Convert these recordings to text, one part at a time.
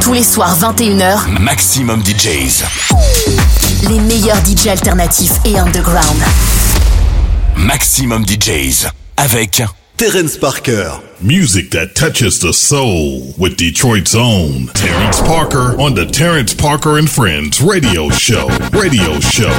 Tous les soirs 21h, Maximum DJs. Les meilleurs DJs alternatifs et underground. Maximum DJs. Avec Terence Parker. Music that touches the soul with Detroit's own Terrence Parker on the Terrence Parker and Friends radio show. Radio show.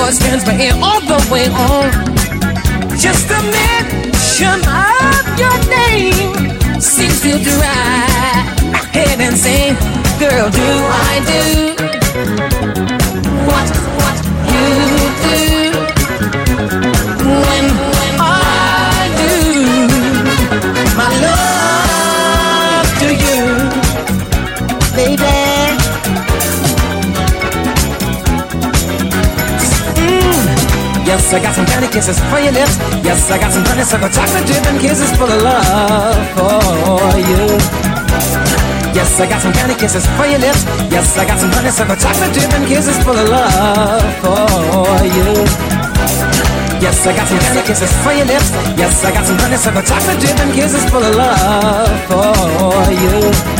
voice turns my ear all the way on. Just the mention of your name seems to drive head insane. Girl, do I do what? Kisses for your lips. Yes, I got some honeysuckle chocolate dripping kisses full of love for you. Yes, I got some candy kisses for your lips. Yes, I got some honeysuckle chocolate dripping kisses full of love for you. Yes, I got some candy kisses for your lips. Yes, I got some honeysuckle chocolate dripping kisses full of love for you.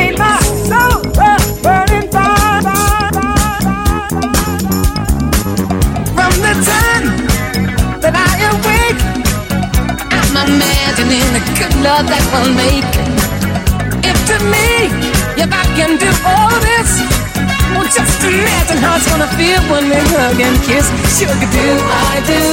imagining the good love that we'll make. If to me if I can do all this, well, just imagine how it's gonna feel when we hug and kiss. Sugar, do I do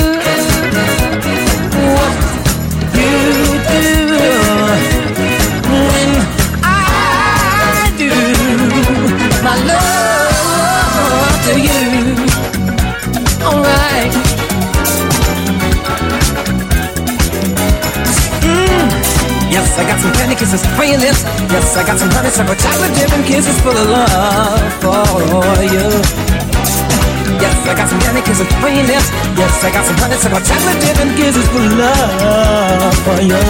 kisses for your lips. Yes, I got some honeysuckle chocolate dripping kisses full of love for you. Yes, I got some candy kisses for your lips. Yes, I got some honeysuckle chocolate dripping kisses full of love for you.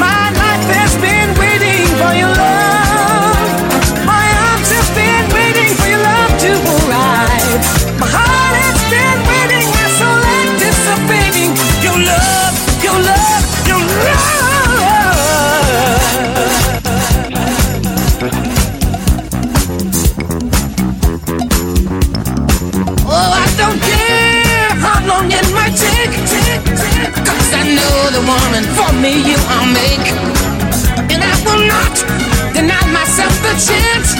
My life has been waiting for your love. Cause I know the woman for me you will make. And I will not deny myself the chance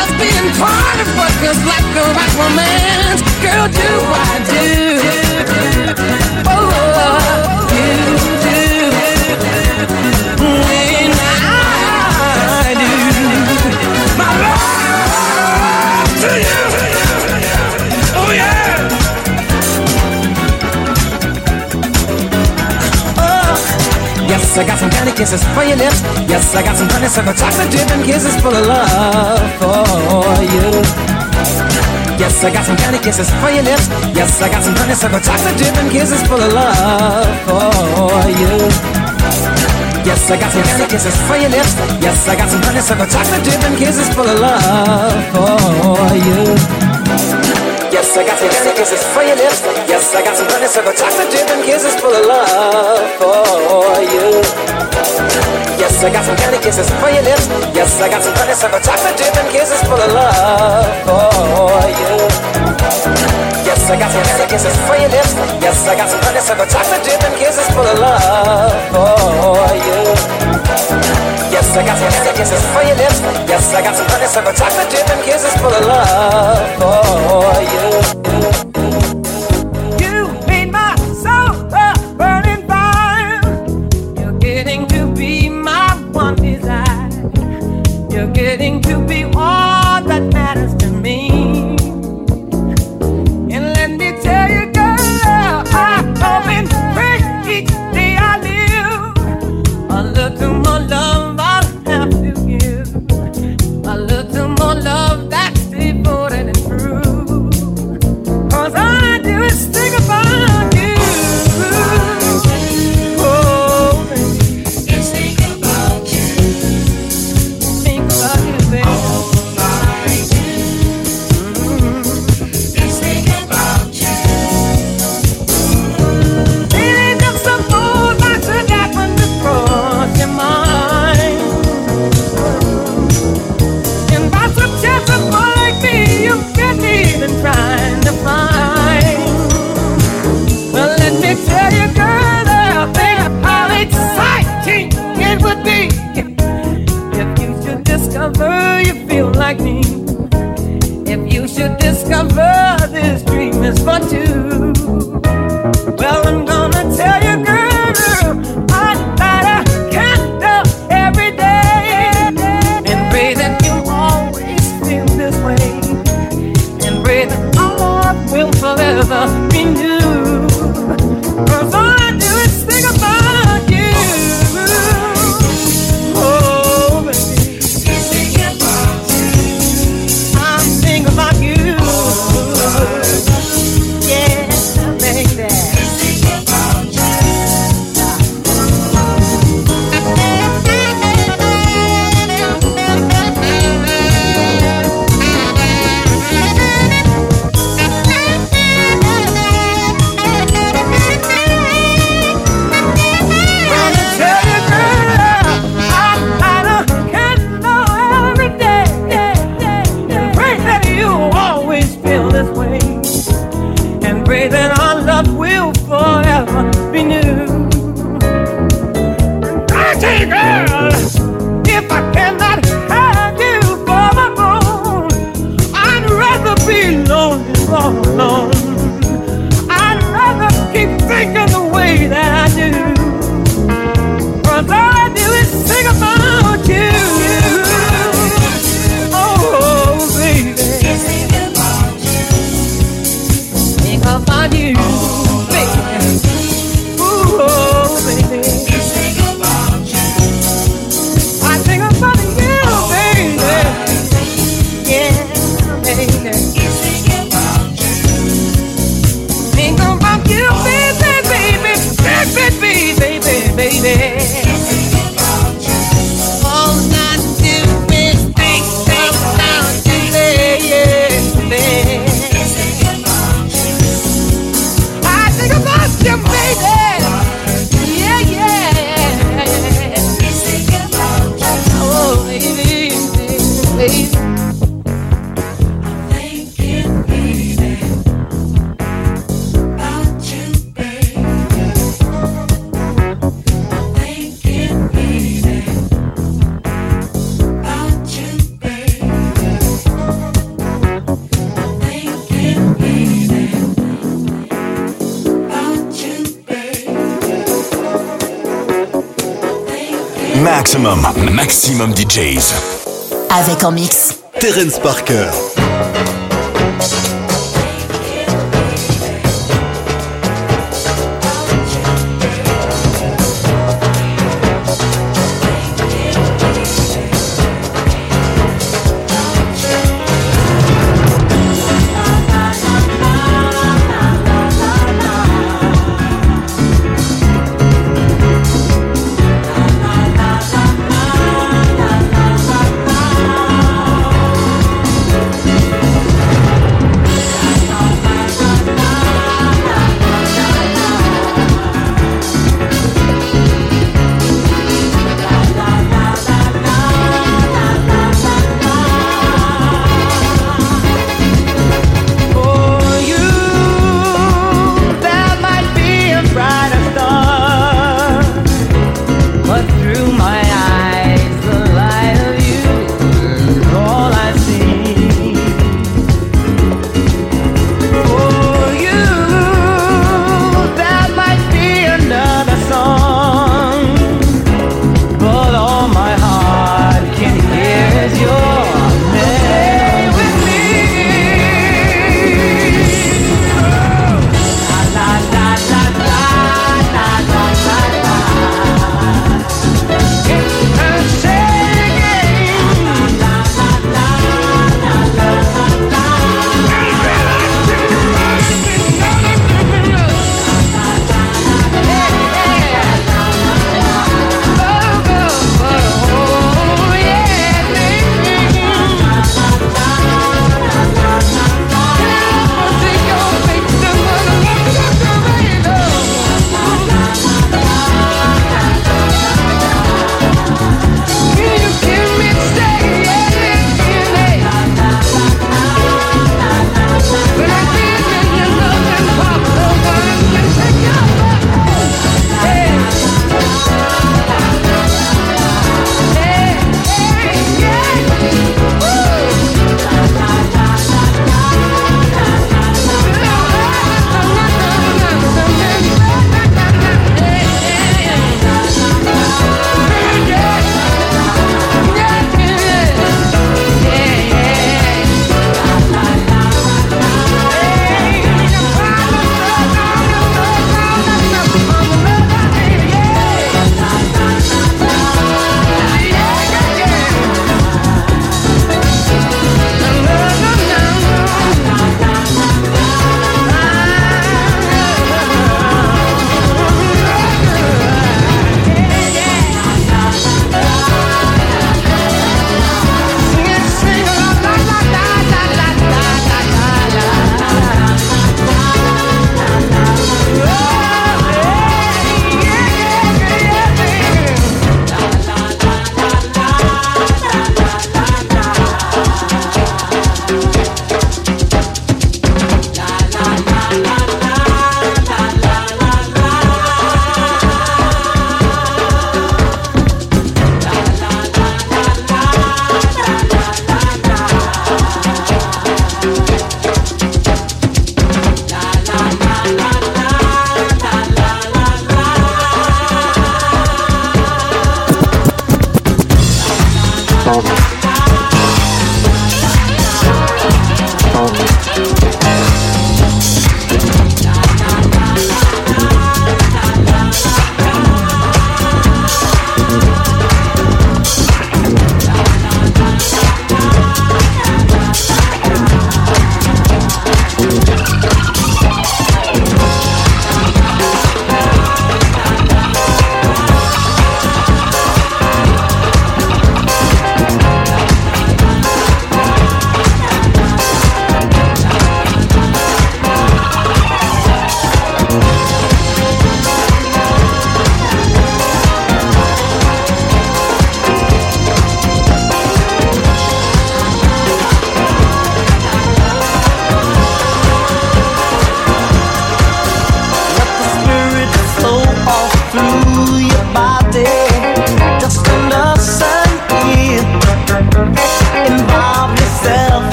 of being part of what feels like the right romance. Girl, do I do? Oh, oh, oh you do. I got some candy kisses for your lips. Yes, I got some honeysuckle chocolate dripping kisses full of love for you. Yes, I got some candy kisses for your lips. Yes, I got some honeysuckle chocolate dripping kisses full of love for you. Yes, I got some candy kisses for your lips. Yes, I got some honeysuckle chocolate dripping kisses full of love for you. Yes, I got some candy kisses for your lips. Yes, I got some honeysuckle chocolate dripping kisses full of love for you. Yes, I got some candy kisses for your lips. Yes, I got some honeysuckle chocolate dripping kisses full of love for you. I got some candy kisses for your lips. Yes, I got some honeysuckle chocolate dripping kisses full of love for you. Yes, I got some candy kisses for your lips. Yes, I got some honeysuckle chocolate dripping kisses full of love for Maximum, maximum DJs. Avec en mix. Terence Parker.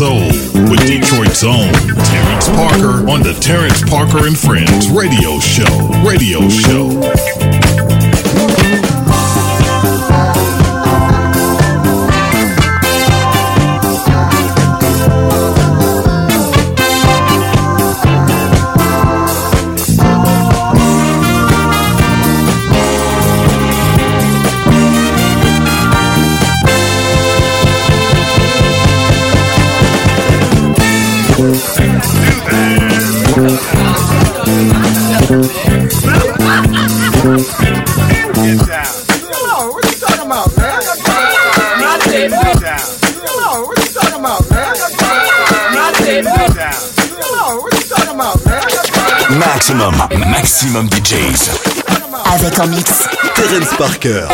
Soul with Detroit's own Terrence Parker on the Terrence Parker and Friends radio show. Radio show. En mix. Terence Parker.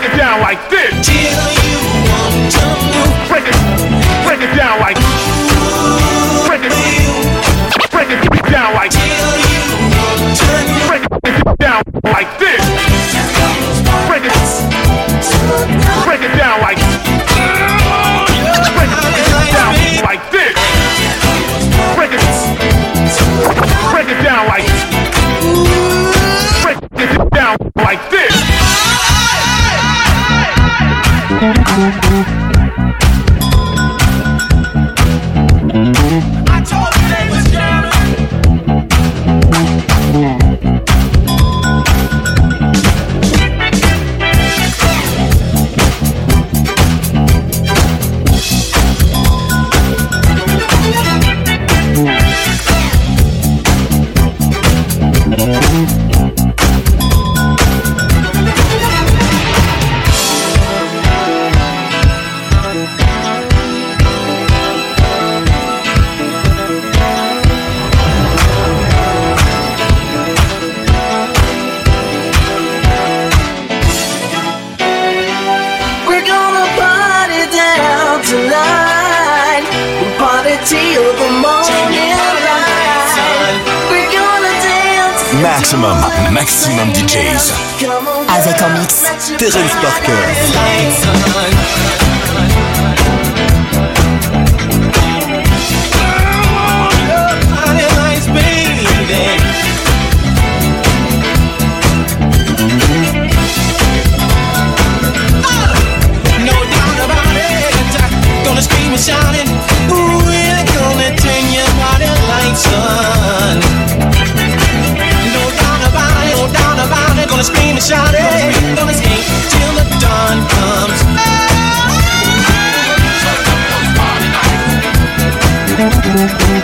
break it down like this. Break it, break it down like Terrence Parker. it. 我。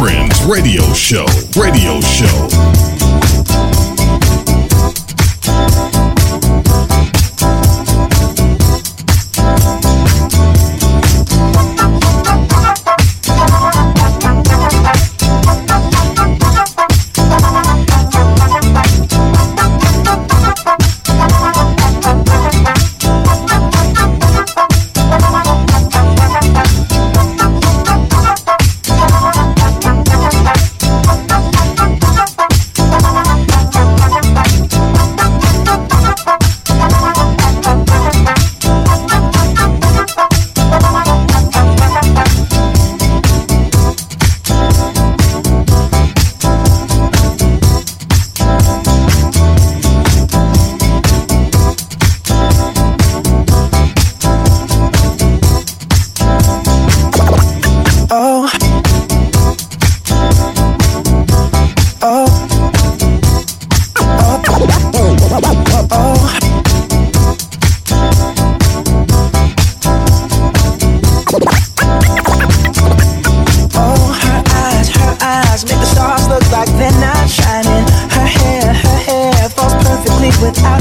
Friends radio show. without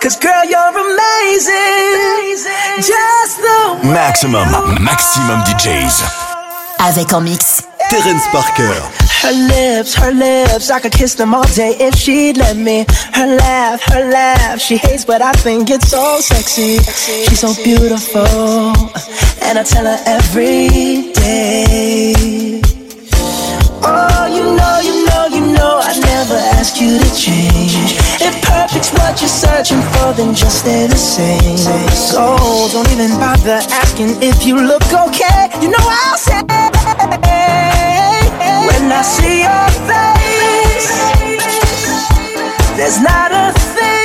Cause girl, you're amazing. Just the Maxximum, maxximum DJs. Avec en mix. Terrence Parker. Her lips, her lips, I could kiss them all day if she'd let me. Her laugh, her laugh, she hates, but I think it's so sexy. She's so beautiful, and I tell her every day. Oh, you know, you know, you know, I never ask you to change. If perfect's what you're searching for, then just stay the same. So don't even bother asking if you look okay. You know I'll say when I see your face. There's not a thing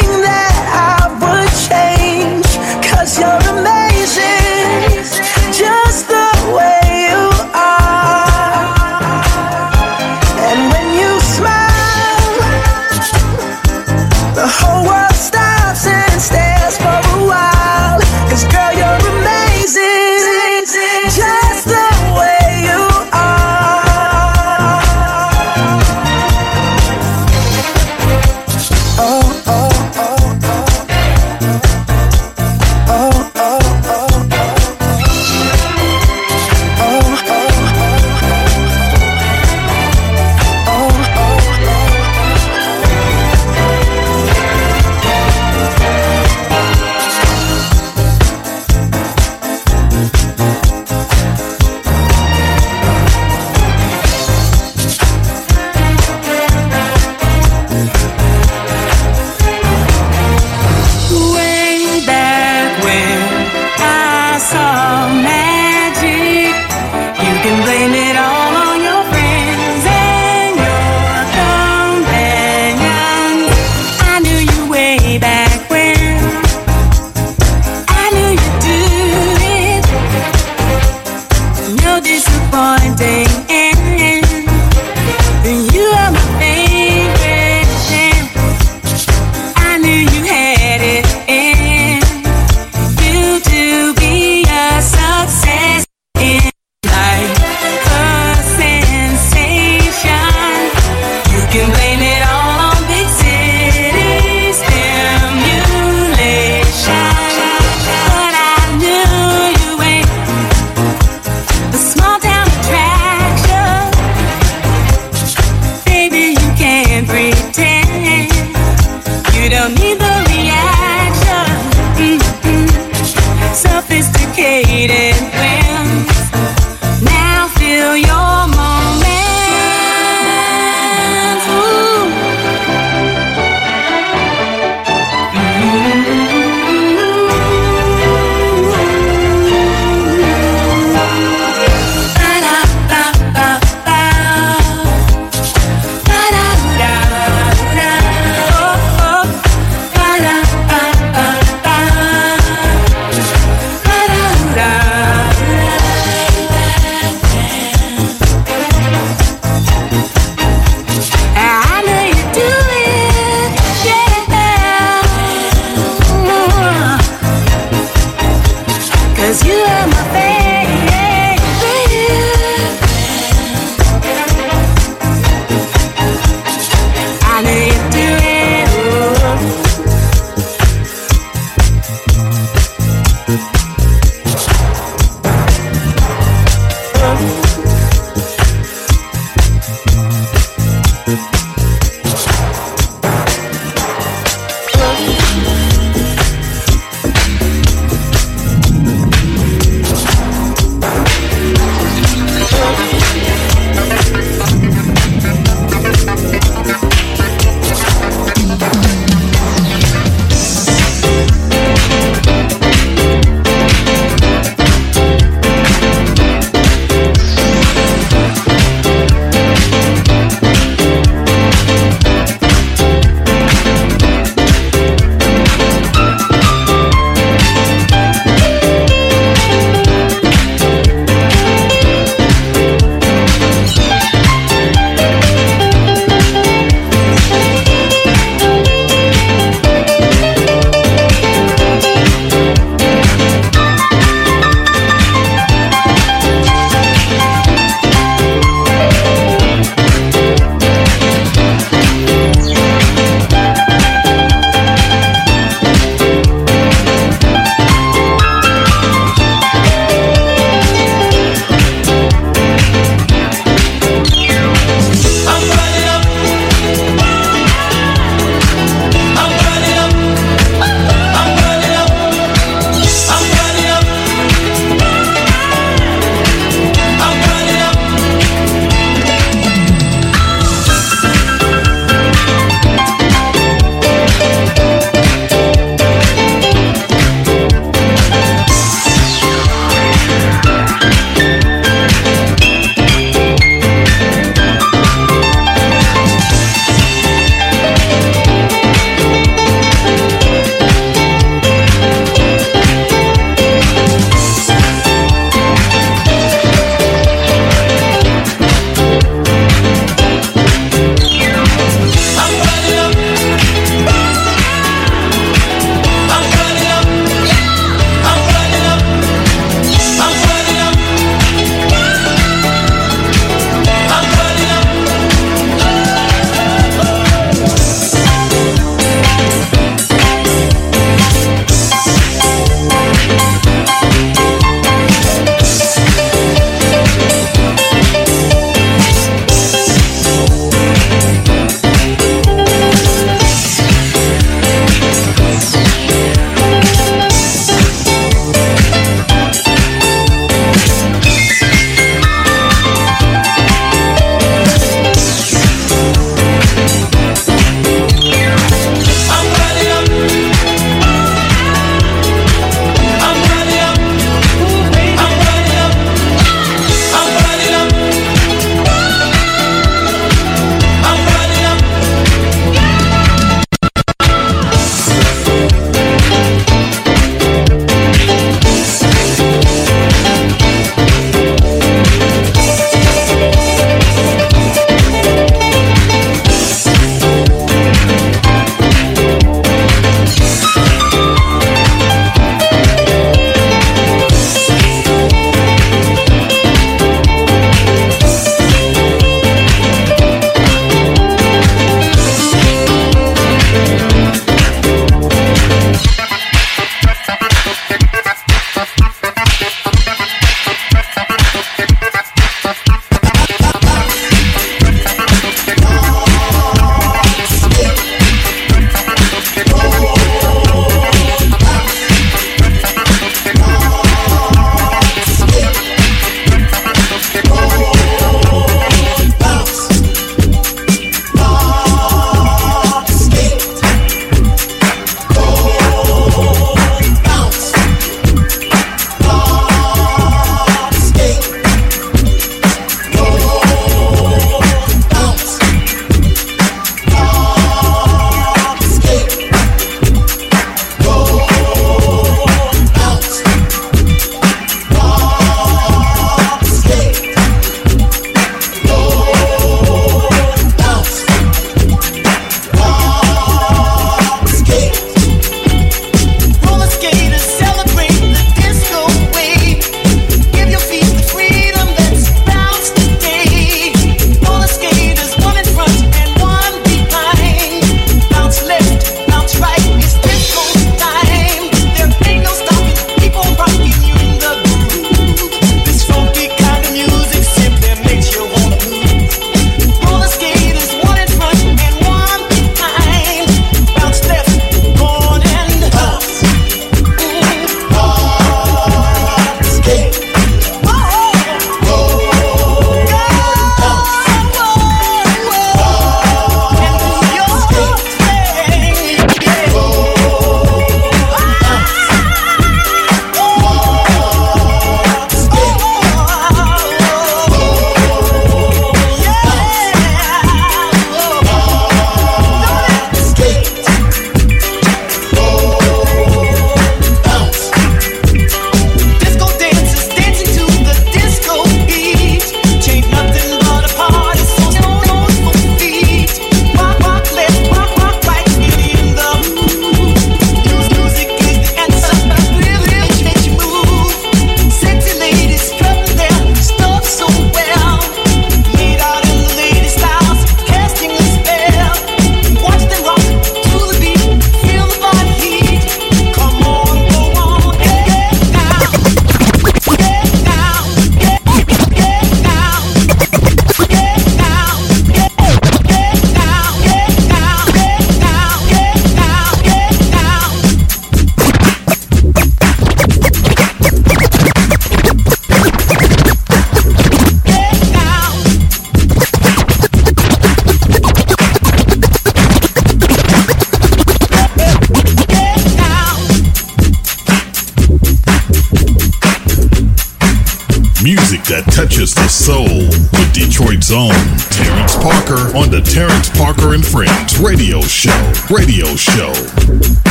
that touches the soul with Detroit's own Terrence Parker on the Terrence Parker and Friends Radio Show. Radio Show.